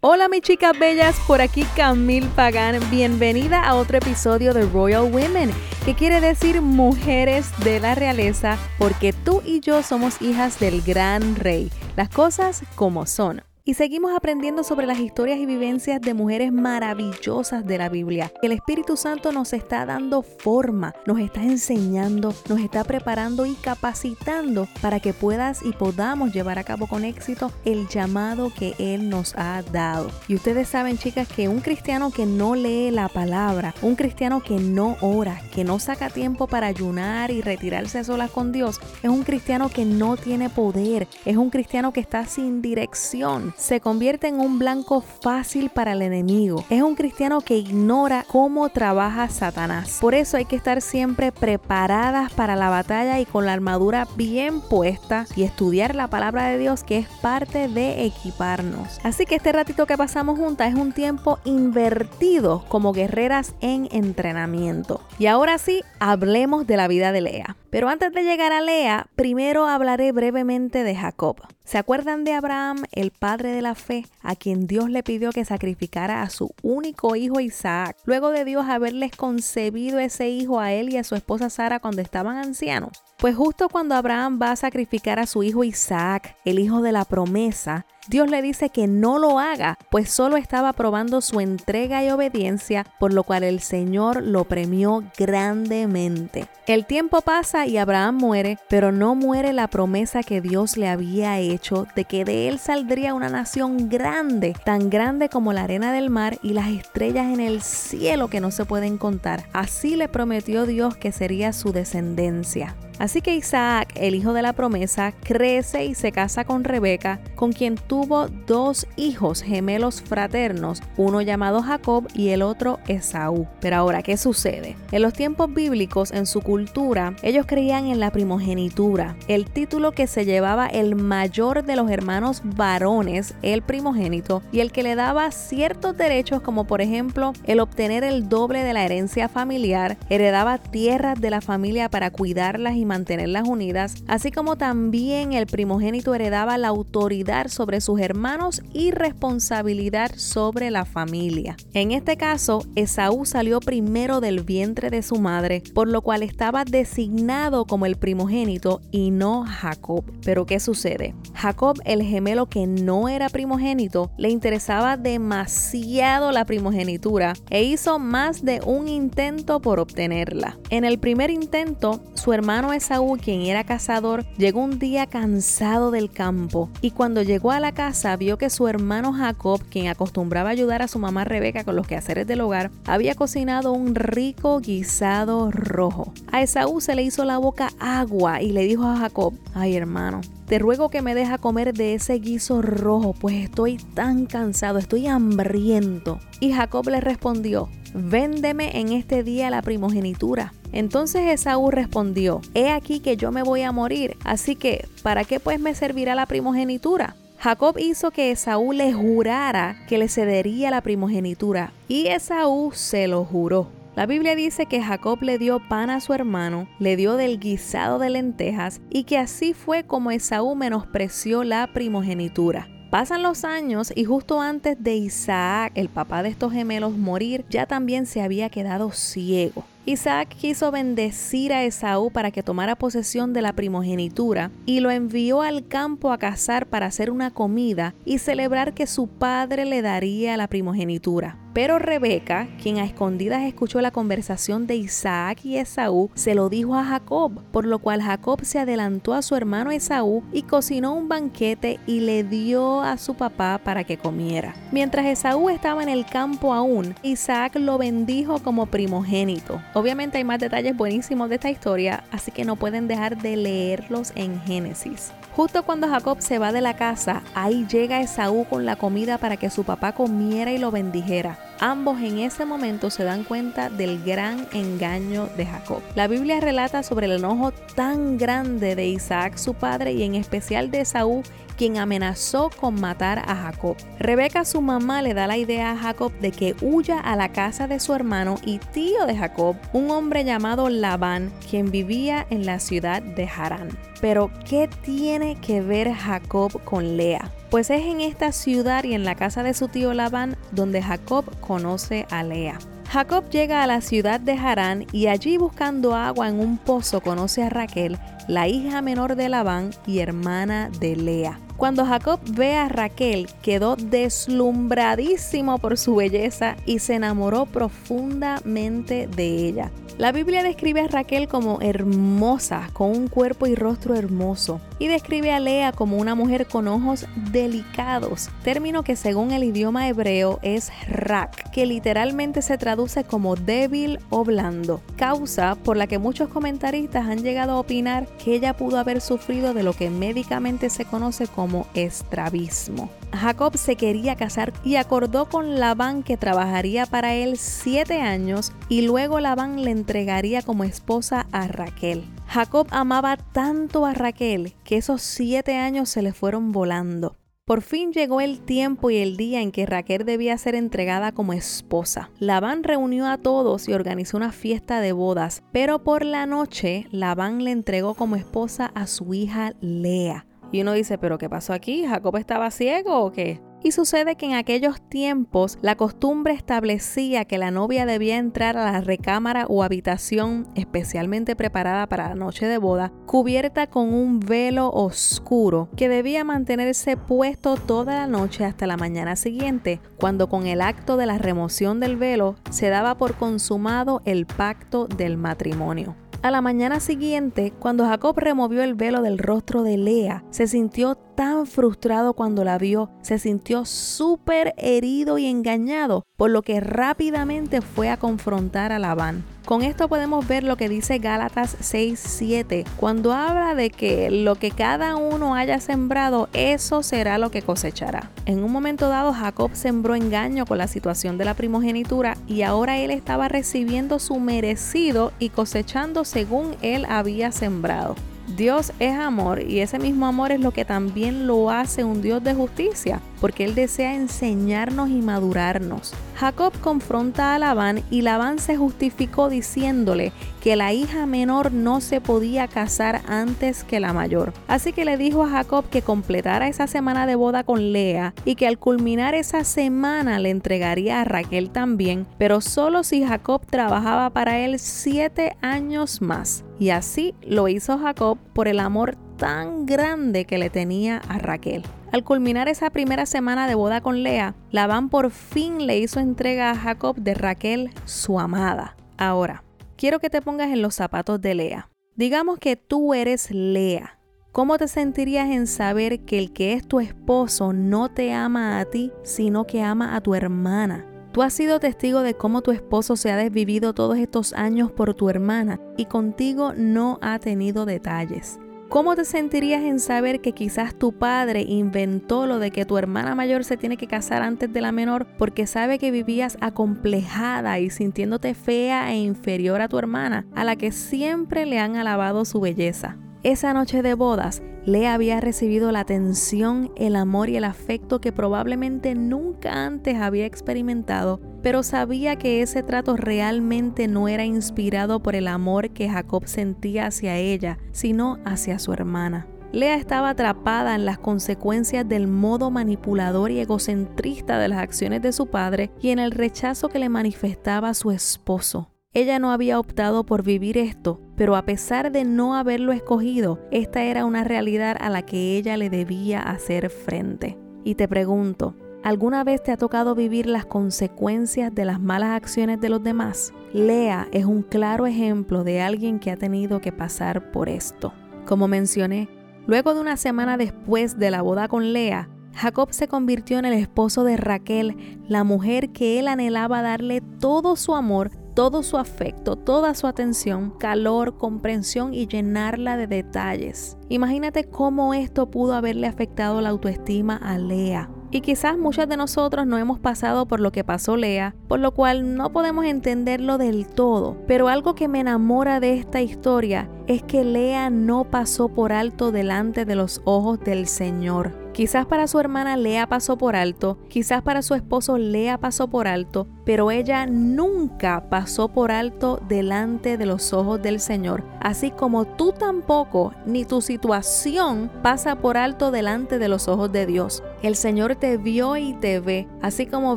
Hola mis chicas bellas, por aquí Camille Pagan, bienvenida a otro episodio de Royal Women, que quiere decir mujeres de la realeza, porque tú y yo somos hijas del gran rey, las cosas como son y seguimos aprendiendo sobre las historias y vivencias de mujeres maravillosas de la Biblia. El Espíritu Santo nos está dando forma, nos está enseñando, nos está preparando y capacitando para que puedas y podamos llevar a cabo con éxito el llamado que Él nos ha dado. Y ustedes saben, chicas, que un cristiano que no lee la palabra, un cristiano que no ora, que no saca tiempo para ayunar y retirarse a solas con Dios, es un cristiano que no tiene poder, es un cristiano que está sin dirección se convierte en un blanco fácil para el enemigo. Es un cristiano que ignora cómo trabaja Satanás. Por eso hay que estar siempre preparadas para la batalla y con la armadura bien puesta y estudiar la palabra de Dios que es parte de equiparnos. Así que este ratito que pasamos juntas es un tiempo invertido como guerreras en entrenamiento. Y ahora sí, hablemos de la vida de Lea. Pero antes de llegar a Lea, primero hablaré brevemente de Jacob. ¿Se acuerdan de Abraham, el padre de la fe, a quien Dios le pidió que sacrificara a su único hijo Isaac, luego de Dios haberles concebido ese hijo a él y a su esposa Sara cuando estaban ancianos? Pues justo cuando Abraham va a sacrificar a su hijo Isaac, el hijo de la promesa, Dios le dice que no lo haga, pues solo estaba probando su entrega y obediencia, por lo cual el Señor lo premió grandemente. El tiempo pasa y Abraham muere, pero no muere la promesa que Dios le había hecho de que de él saldría una nación grande, tan grande como la arena del mar y las estrellas en el cielo que no se pueden contar. Así le prometió Dios que sería su descendencia. Así que Isaac, el hijo de la promesa, crece y se casa con Rebeca, con quien tuvo dos hijos gemelos fraternos, uno llamado Jacob y el otro Esaú. Pero ahora, ¿qué sucede? En los tiempos bíblicos, en su cultura, ellos creían en la primogenitura, el título que se llevaba el mayor de los hermanos varones, el primogénito, y el que le daba ciertos derechos como por ejemplo el obtener el doble de la herencia familiar, heredaba tierras de la familia para cuidarlas y mantenerlas unidas, así como también el primogénito heredaba la autoridad sobre sus hermanos y responsabilidad sobre la familia. En este caso, Esaú salió primero del vientre de su madre, por lo cual estaba designado como el primogénito y no Jacob. Pero ¿qué sucede? Jacob, el gemelo que no era primogénito, le interesaba demasiado la primogenitura e hizo más de un intento por obtenerla. En el primer intento, su hermano Esaú, quien era cazador, llegó un día cansado del campo y cuando llegó a la casa vio que su hermano Jacob, quien acostumbraba ayudar a su mamá Rebeca con los quehaceres del hogar, había cocinado un rico guisado rojo. A Esaú se le hizo la boca agua y le dijo a Jacob, ay hermano, te ruego que me deja comer de ese guiso rojo, pues estoy tan cansado, estoy hambriento. Y Jacob le respondió, véndeme en este día la primogenitura. Entonces Esaú respondió, he aquí que yo me voy a morir, así que, ¿para qué pues me servirá la primogenitura? Jacob hizo que Esaú le jurara que le cedería la primogenitura, y Esaú se lo juró. La Biblia dice que Jacob le dio pan a su hermano, le dio del guisado de lentejas, y que así fue como Esaú menospreció la primogenitura. Pasan los años y justo antes de Isaac, el papá de estos gemelos, morir, ya también se había quedado ciego. Isaac quiso bendecir a Esaú para que tomara posesión de la primogenitura y lo envió al campo a cazar para hacer una comida y celebrar que su padre le daría la primogenitura. Pero Rebeca, quien a escondidas escuchó la conversación de Isaac y Esaú, se lo dijo a Jacob, por lo cual Jacob se adelantó a su hermano Esaú y cocinó un banquete y le dio a su papá para que comiera. Mientras Esaú estaba en el campo aún, Isaac lo bendijo como primogénito. Obviamente hay más detalles buenísimos de esta historia, así que no pueden dejar de leerlos en Génesis. Justo cuando Jacob se va de la casa, ahí llega Esaú con la comida para que su papá comiera y lo bendijera. Ambos en ese momento se dan cuenta del gran engaño de Jacob. La Biblia relata sobre el enojo tan grande de Isaac su padre y en especial de Esaú quien amenazó con matar a Jacob. Rebeca, su mamá, le da la idea a Jacob de que huya a la casa de su hermano y tío de Jacob, un hombre llamado Labán, quien vivía en la ciudad de Harán. Pero, ¿qué tiene que ver Jacob con Lea? Pues es en esta ciudad y en la casa de su tío Labán donde Jacob conoce a Lea. Jacob llega a la ciudad de Harán y allí buscando agua en un pozo conoce a Raquel, la hija menor de Labán y hermana de Lea. Cuando Jacob ve a Raquel, quedó deslumbradísimo por su belleza y se enamoró profundamente de ella. La Biblia describe a Raquel como hermosa, con un cuerpo y rostro hermoso, y describe a Lea como una mujer con ojos delicados, término que según el idioma hebreo es rak, que literalmente se traduce como débil o blando, causa por la que muchos comentaristas han llegado a opinar que ella pudo haber sufrido de lo que médicamente se conoce como estrabismo. Jacob se quería casar y acordó con Labán que trabajaría para él siete años y luego Labán le entregaría como esposa a Raquel. Jacob amaba tanto a Raquel que esos siete años se le fueron volando. Por fin llegó el tiempo y el día en que Raquel debía ser entregada como esposa. Labán reunió a todos y organizó una fiesta de bodas, pero por la noche Labán le entregó como esposa a su hija Lea. Y uno dice, ¿pero qué pasó aquí? ¿Jacob estaba ciego o qué? Y sucede que en aquellos tiempos la costumbre establecía que la novia debía entrar a la recámara o habitación especialmente preparada para la noche de boda, cubierta con un velo oscuro que debía mantenerse puesto toda la noche hasta la mañana siguiente, cuando con el acto de la remoción del velo se daba por consumado el pacto del matrimonio. A la mañana siguiente, cuando Jacob removió el velo del rostro de Lea, se sintió tan frustrado cuando la vio, se sintió súper herido y engañado, por lo que rápidamente fue a confrontar a Labán. Con esto podemos ver lo que dice Gálatas 6:7, cuando habla de que lo que cada uno haya sembrado, eso será lo que cosechará. En un momento dado, Jacob sembró engaño con la situación de la primogenitura y ahora él estaba recibiendo su merecido y cosechando según él había sembrado. Dios es amor y ese mismo amor es lo que también lo hace un Dios de justicia, porque Él desea enseñarnos y madurarnos. Jacob confronta a Labán y Labán se justificó diciéndole que la hija menor no se podía casar antes que la mayor. Así que le dijo a Jacob que completara esa semana de boda con Lea y que al culminar esa semana le entregaría a Raquel también, pero solo si Jacob trabajaba para él siete años más. Y así lo hizo Jacob por el amor tan grande que le tenía a Raquel. Al culminar esa primera semana de boda con Lea, Labán por fin le hizo entrega a Jacob de Raquel, su amada. Ahora, quiero que te pongas en los zapatos de Lea. Digamos que tú eres Lea. ¿Cómo te sentirías en saber que el que es tu esposo no te ama a ti, sino que ama a tu hermana? Tú has sido testigo de cómo tu esposo se ha desvivido todos estos años por tu hermana y contigo no ha tenido detalles. ¿Cómo te sentirías en saber que quizás tu padre inventó lo de que tu hermana mayor se tiene que casar antes de la menor porque sabe que vivías acomplejada y sintiéndote fea e inferior a tu hermana, a la que siempre le han alabado su belleza? Esa noche de bodas, Lea había recibido la atención, el amor y el afecto que probablemente nunca antes había experimentado, pero sabía que ese trato realmente no era inspirado por el amor que Jacob sentía hacia ella, sino hacia su hermana. Lea estaba atrapada en las consecuencias del modo manipulador y egocentrista de las acciones de su padre y en el rechazo que le manifestaba su esposo. Ella no había optado por vivir esto, pero a pesar de no haberlo escogido, esta era una realidad a la que ella le debía hacer frente. Y te pregunto, ¿alguna vez te ha tocado vivir las consecuencias de las malas acciones de los demás? Lea es un claro ejemplo de alguien que ha tenido que pasar por esto. Como mencioné, luego de una semana después de la boda con Lea, Jacob se convirtió en el esposo de Raquel, la mujer que él anhelaba darle todo su amor todo su afecto, toda su atención, calor, comprensión y llenarla de detalles. Imagínate cómo esto pudo haberle afectado la autoestima a Lea. Y quizás muchas de nosotros no hemos pasado por lo que pasó Lea, por lo cual no podemos entenderlo del todo. Pero algo que me enamora de esta historia es que Lea no pasó por alto delante de los ojos del Señor Quizás para su hermana Lea pasó por alto, quizás para su esposo Lea pasó por alto, pero ella nunca pasó por alto delante de los ojos del Señor, así como tú tampoco, ni tu situación pasa por alto delante de los ojos de Dios. El Señor te vio y te ve, así como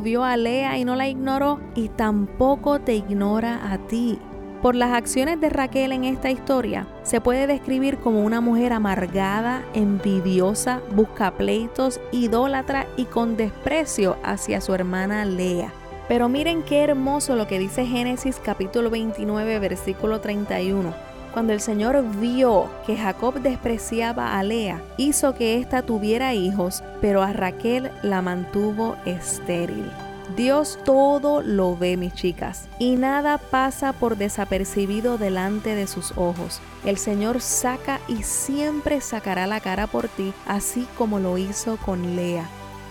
vio a Lea y no la ignoró, y tampoco te ignora a ti. Por las acciones de Raquel en esta historia, se puede describir como una mujer amargada, envidiosa, busca pleitos, idólatra y con desprecio hacia su hermana Lea. Pero miren qué hermoso lo que dice Génesis capítulo 29 versículo 31. Cuando el Señor vio que Jacob despreciaba a Lea, hizo que ésta tuviera hijos, pero a Raquel la mantuvo estéril. Dios todo lo ve, mis chicas, y nada pasa por desapercibido delante de sus ojos. El Señor saca y siempre sacará la cara por ti, así como lo hizo con Lea.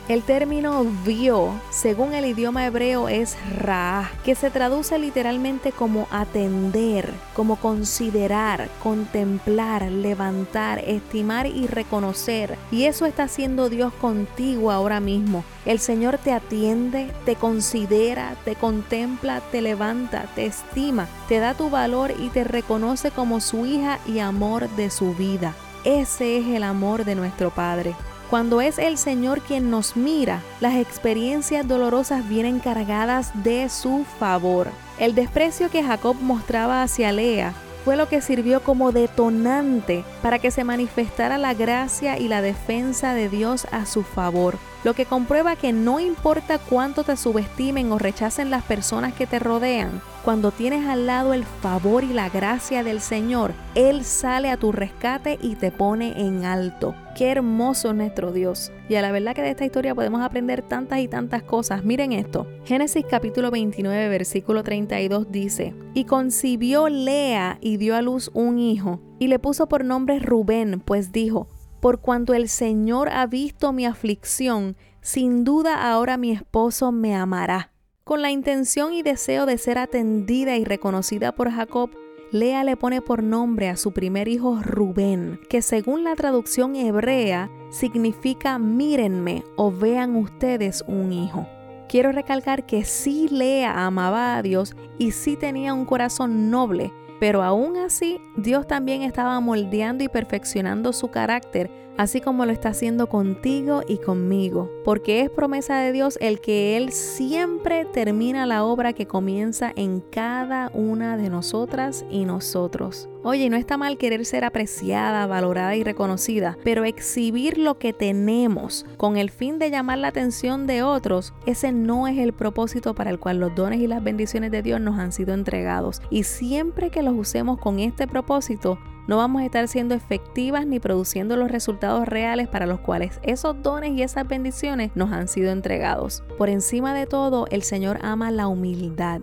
El término vio, según el idioma hebreo, es ra, que se traduce literalmente como atender, como considerar, contemplar, levantar, estimar y reconocer. Y eso está haciendo Dios contigo ahora mismo. El Señor te atiende, te considera, te contempla, te levanta, te estima, te da tu valor y te reconoce como su hija y amor de su vida. Ese es el amor de nuestro Padre. Cuando es el Señor quien nos mira, las experiencias dolorosas vienen cargadas de su favor. El desprecio que Jacob mostraba hacia Lea fue lo que sirvió como detonante para que se manifestara la gracia y la defensa de Dios a su favor lo que comprueba que no importa cuánto te subestimen o rechacen las personas que te rodean, cuando tienes al lado el favor y la gracia del Señor, Él sale a tu rescate y te pone en alto. Qué hermoso es nuestro Dios. Y a la verdad que de esta historia podemos aprender tantas y tantas cosas. Miren esto. Génesis capítulo 29 versículo 32 dice, y concibió Lea y dio a luz un hijo, y le puso por nombre Rubén, pues dijo, por cuanto el Señor ha visto mi aflicción, sin duda ahora mi esposo me amará. Con la intención y deseo de ser atendida y reconocida por Jacob, Lea le pone por nombre a su primer hijo Rubén, que según la traducción hebrea significa mírenme o vean ustedes un hijo. Quiero recalcar que sí Lea amaba a Dios y sí tenía un corazón noble, pero aún así, Dios también estaba moldeando y perfeccionando su carácter, así como lo está haciendo contigo y conmigo, porque es promesa de Dios el que Él siempre termina la obra que comienza en cada una de nosotras y nosotros. Oye, no está mal querer ser apreciada, valorada y reconocida, pero exhibir lo que tenemos con el fin de llamar la atención de otros, ese no es el propósito para el cual los dones y las bendiciones de Dios nos han sido entregados. Y siempre que los usemos con este propósito, no vamos a estar siendo efectivas ni produciendo los resultados reales para los cuales esos dones y esas bendiciones nos han sido entregados. Por encima de todo, el Señor ama la humildad.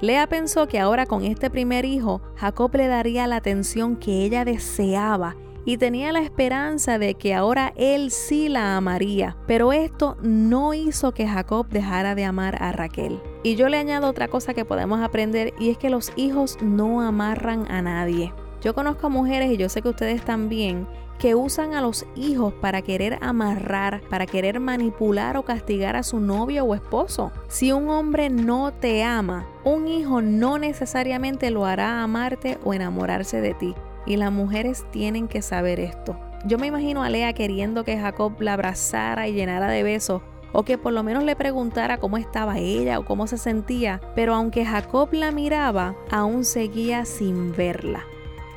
Lea pensó que ahora con este primer hijo, Jacob le daría la atención que ella deseaba y tenía la esperanza de que ahora él sí la amaría. Pero esto no hizo que Jacob dejara de amar a Raquel. Y yo le añado otra cosa que podemos aprender y es que los hijos no amarran a nadie. Yo conozco mujeres y yo sé que ustedes también que usan a los hijos para querer amarrar, para querer manipular o castigar a su novio o esposo. Si un hombre no te ama, un hijo no necesariamente lo hará amarte o enamorarse de ti. Y las mujeres tienen que saber esto. Yo me imagino a Lea queriendo que Jacob la abrazara y llenara de besos o que por lo menos le preguntara cómo estaba ella o cómo se sentía, pero aunque Jacob la miraba, aún seguía sin verla.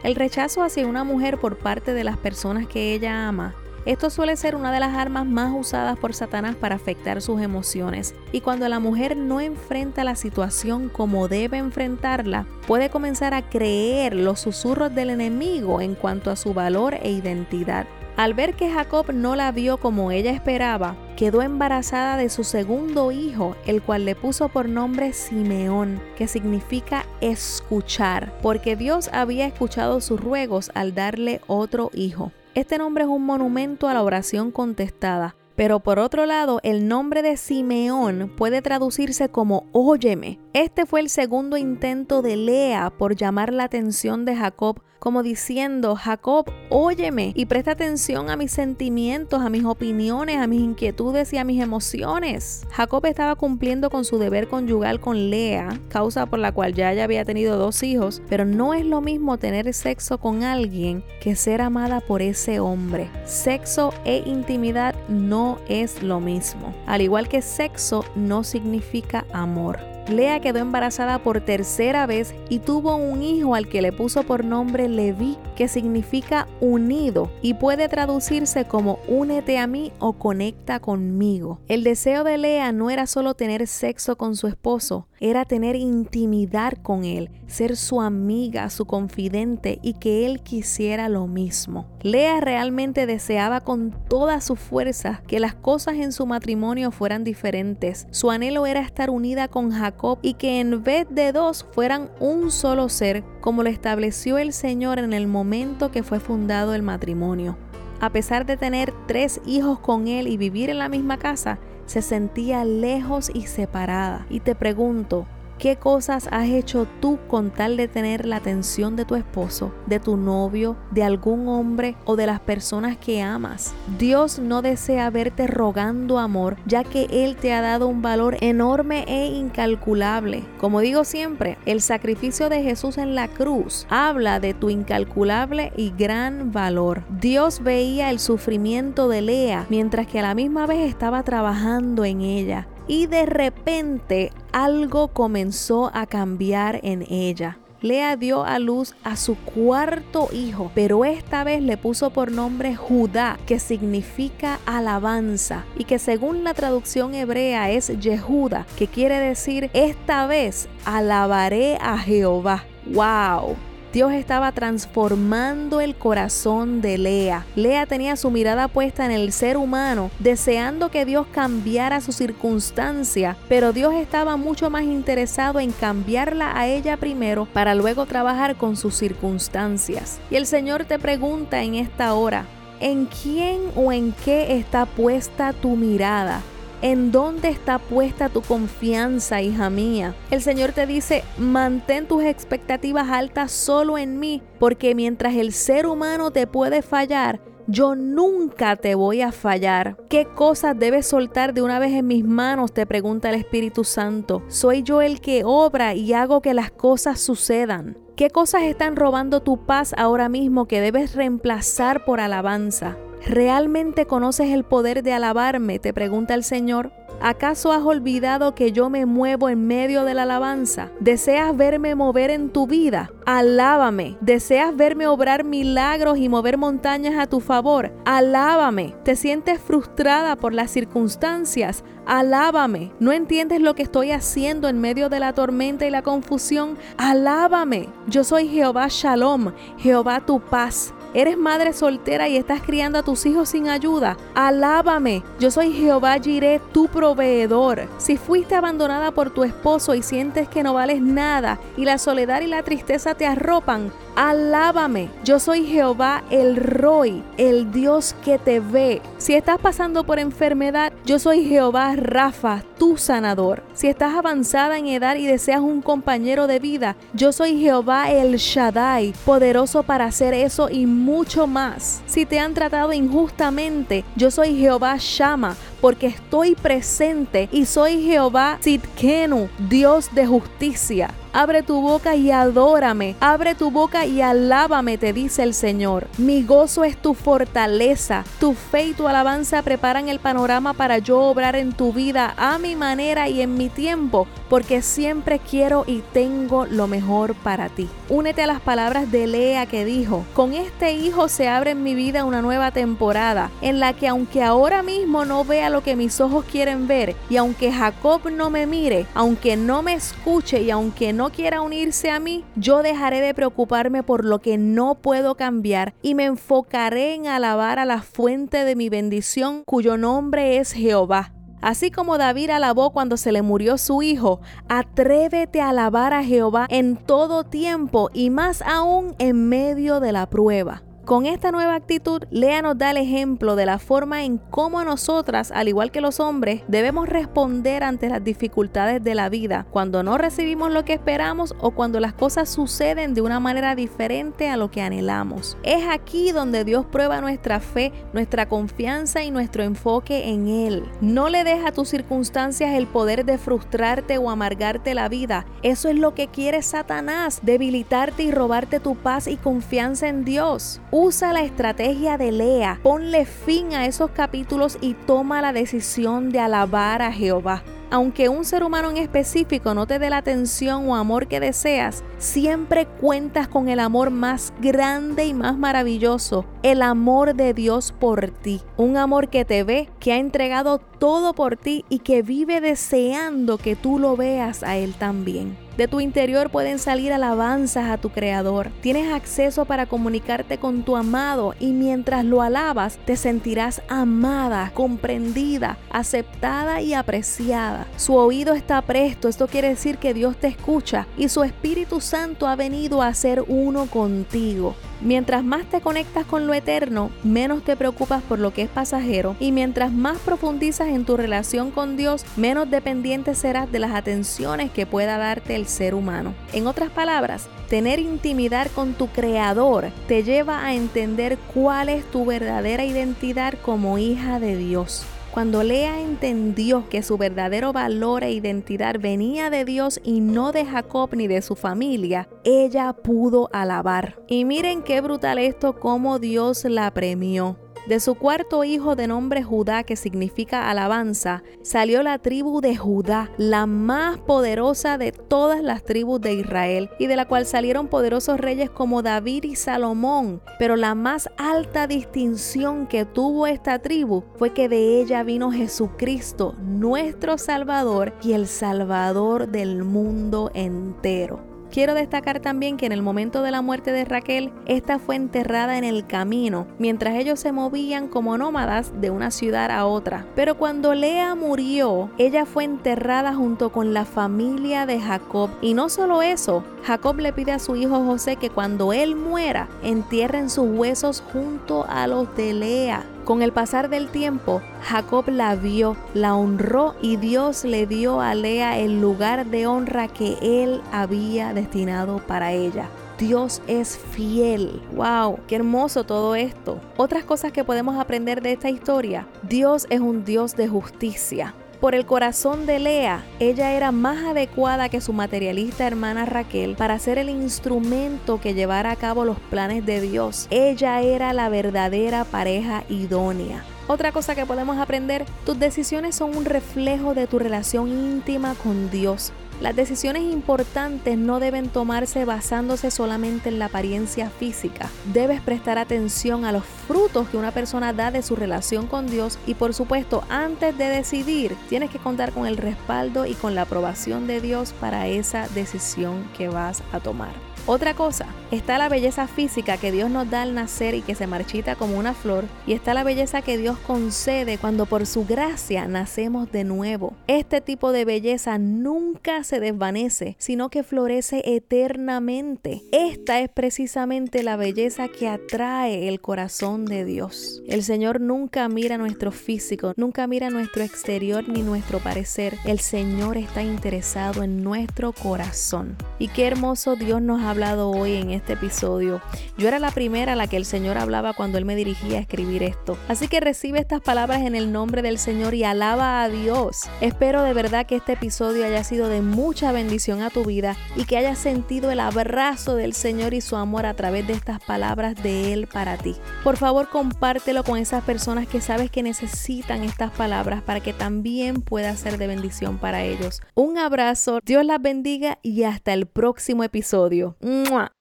El rechazo hacia una mujer por parte de las personas que ella ama esto suele ser una de las armas más usadas por Satanás para afectar sus emociones. Y cuando la mujer no enfrenta la situación como debe enfrentarla, puede comenzar a creer los susurros del enemigo en cuanto a su valor e identidad. Al ver que Jacob no la vio como ella esperaba, quedó embarazada de su segundo hijo, el cual le puso por nombre Simeón, que significa escuchar, porque Dios había escuchado sus ruegos al darle otro hijo. Este nombre es un monumento a la oración contestada, Pero por otro lado, el nombre de Simeón puede traducirse como óyeme. Este fue el segundo intento de Lea por llamar la atención de Jacob como diciendo, Jacob, óyeme y presta atención a mis sentimientos, a mis opiniones, a mis inquietudes y a mis emociones. Jacob estaba cumpliendo con su deber conyugal con Lea, causa por la cual ya había tenido dos hijos, pero no es lo mismo tener sexo con alguien que ser amada por ese hombre. Sexo e intimidad no es lo mismo. Al igual que sexo no significa amor. Lea quedó embarazada por tercera vez y tuvo un hijo al que le puso por nombre Leví, que significa unido y puede traducirse como únete a mí o conecta conmigo. El deseo de Lea no era solo tener sexo con su esposo, era tener intimidad con él, ser su amiga, su confidente y que él quisiera lo mismo. Lea realmente deseaba con toda su fuerza que las cosas en su matrimonio fueran diferentes. Su anhelo era estar unida con Jacob y que en vez de dos fueran un solo ser, como lo estableció el Señor en el momento que fue fundado el matrimonio. A pesar de tener tres hijos con él y vivir en la misma casa, se sentía lejos y separada. Y te pregunto, ¿Qué cosas has hecho tú con tal de tener la atención de tu esposo, de tu novio, de algún hombre o de las personas que amas? Dios no desea verte rogando amor, ya que Él te ha dado un valor enorme e incalculable. Como digo siempre, el sacrificio de Jesús en la cruz habla de tu incalculable y gran valor. Dios veía el sufrimiento de Lea mientras que a la misma vez estaba trabajando en ella y de repente algo comenzó a cambiar en ella. Lea dio a luz a su cuarto hijo, pero esta vez le puso por nombre Judá, que significa alabanza, y que según la traducción hebrea es Yehuda, que quiere decir esta vez alabaré a Jehová. ¡Wow! Dios estaba transformando el corazón de Lea. Lea tenía su mirada puesta en el ser humano, deseando que Dios cambiara su circunstancia, pero Dios estaba mucho más interesado en cambiarla a ella primero para luego trabajar con sus circunstancias. Y el Señor te pregunta en esta hora, ¿en quién o en qué está puesta tu mirada? ¿En dónde está puesta tu confianza, hija mía? El Señor te dice, mantén tus expectativas altas solo en mí, porque mientras el ser humano te puede fallar, yo nunca te voy a fallar. ¿Qué cosas debes soltar de una vez en mis manos? Te pregunta el Espíritu Santo. Soy yo el que obra y hago que las cosas sucedan. ¿Qué cosas están robando tu paz ahora mismo que debes reemplazar por alabanza? ¿Realmente conoces el poder de alabarme? te pregunta el Señor. ¿Acaso has olvidado que yo me muevo en medio de la alabanza? ¿Deseas verme mover en tu vida? Alábame. ¿Deseas verme obrar milagros y mover montañas a tu favor? Alábame. ¿Te sientes frustrada por las circunstancias? Alábame. ¿No entiendes lo que estoy haciendo en medio de la tormenta y la confusión? Alábame. Yo soy Jehová Shalom, Jehová tu paz. Eres madre soltera y estás criando a tus hijos sin ayuda. Alábame. Yo soy Jehová Jireh, tu proveedor. Si fuiste abandonada por tu esposo y sientes que no vales nada y la soledad y la tristeza te arropan, Alábame, yo soy Jehová el Roy, el Dios que te ve. Si estás pasando por enfermedad, yo soy Jehová Rafa, tu sanador. Si estás avanzada en edad y deseas un compañero de vida, yo soy Jehová el Shaddai, poderoso para hacer eso y mucho más. Si te han tratado injustamente, yo soy Jehová Shama, porque estoy presente y soy Jehová Sitkenu, Dios de justicia. Abre tu boca y adórame. Abre tu boca y alábame, te dice el Señor. Mi gozo es tu fortaleza. Tu fe y tu alabanza preparan el panorama para yo obrar en tu vida a mi manera y en mi tiempo, porque siempre quiero y tengo lo mejor para ti. Únete a las palabras de Lea que dijo, con este hijo se abre en mi vida una nueva temporada, en la que aunque ahora mismo no vea lo que mis ojos quieren ver, y aunque Jacob no me mire, aunque no me escuche y aunque no quiera unirse a mí, yo dejaré de preocuparme por lo que no puedo cambiar y me enfocaré en alabar a la fuente de mi bendición cuyo nombre es Jehová. Así como David alabó cuando se le murió su hijo, atrévete a alabar a Jehová en todo tiempo y más aún en medio de la prueba. Con esta nueva actitud, Lea nos da el ejemplo de la forma en cómo nosotras, al igual que los hombres, debemos responder ante las dificultades de la vida, cuando no recibimos lo que esperamos o cuando las cosas suceden de una manera diferente a lo que anhelamos. Es aquí donde Dios prueba nuestra fe, nuestra confianza y nuestro enfoque en Él. No le deja a tus circunstancias el poder de frustrarte o amargarte la vida. Eso es lo que quiere Satanás, debilitarte y robarte tu paz y confianza en Dios. Usa la estrategia de Lea, ponle fin a esos capítulos y toma la decisión de alabar a Jehová. Aunque un ser humano en específico no te dé la atención o amor que deseas, siempre cuentas con el amor más grande y más maravilloso, el amor de Dios por ti. Un amor que te ve, que ha entregado todo por ti y que vive deseando que tú lo veas a Él también. De tu interior pueden salir alabanzas a tu Creador. Tienes acceso para comunicarte con tu amado y mientras lo alabas te sentirás amada, comprendida, aceptada y apreciada. Su oído está presto, esto quiere decir que Dios te escucha y su Espíritu Santo ha venido a ser uno contigo. Mientras más te conectas con lo eterno, menos te preocupas por lo que es pasajero y mientras más profundizas en tu relación con Dios, menos dependiente serás de las atenciones que pueda darte el ser humano. En otras palabras, tener intimidad con tu creador te lleva a entender cuál es tu verdadera identidad como hija de Dios. Cuando Lea entendió que su verdadero valor e identidad venía de Dios y no de Jacob ni de su familia, ella pudo alabar. Y miren qué brutal esto, como Dios la premió. De su cuarto hijo de nombre Judá, que significa alabanza, salió la tribu de Judá, la más poderosa de todas las tribus de Israel, y de la cual salieron poderosos reyes como David y Salomón. Pero la más alta distinción que tuvo esta tribu fue que de ella vino Jesucristo, nuestro Salvador y el Salvador del mundo entero. Quiero destacar también que en el momento de la muerte de Raquel, esta fue enterrada en el camino, mientras ellos se movían como nómadas de una ciudad a otra. Pero cuando Lea murió, ella fue enterrada junto con la familia de Jacob. Y no solo eso, Jacob le pide a su hijo José que cuando él muera, entierren sus huesos junto a los de Lea. Con el pasar del tiempo, Jacob la vio, la honró y Dios le dio a Lea el lugar de honra que él había destinado para ella. Dios es fiel. ¡Wow! ¡Qué hermoso todo esto! Otras cosas que podemos aprender de esta historia. Dios es un Dios de justicia por el corazón de Lea, ella era más adecuada que su materialista hermana Raquel para ser el instrumento que llevara a cabo los planes de Dios. Ella era la verdadera pareja idónea. Otra cosa que podemos aprender, tus decisiones son un reflejo de tu relación íntima con Dios. Las decisiones importantes no deben tomarse basándose solamente en la apariencia física. Debes prestar atención a los frutos que una persona da de su relación con Dios y por supuesto antes de decidir tienes que contar con el respaldo y con la aprobación de Dios para esa decisión que vas a tomar. Otra cosa, está la belleza física que Dios nos da al nacer y que se marchita como una flor, y está la belleza que Dios concede cuando por su gracia nacemos de nuevo. Este tipo de belleza nunca se desvanece, sino que florece eternamente. Esta es precisamente la belleza que atrae el corazón de Dios. El Señor nunca mira nuestro físico, nunca mira nuestro exterior ni nuestro parecer. El Señor está interesado en nuestro corazón. Y qué hermoso Dios nos ha hablado hoy en este episodio. Yo era la primera a la que el Señor hablaba cuando Él me dirigía a escribir esto. Así que recibe estas palabras en el nombre del Señor y alaba a Dios. Espero de verdad que este episodio haya sido de mucha bendición a tu vida y que hayas sentido el abrazo del Señor y su amor a través de estas palabras de Él para ti. Por favor, compártelo con esas personas que sabes que necesitan estas palabras para que también pueda ser de bendición para ellos. Un abrazo, Dios las bendiga y hasta el próximo episodio. Mwah.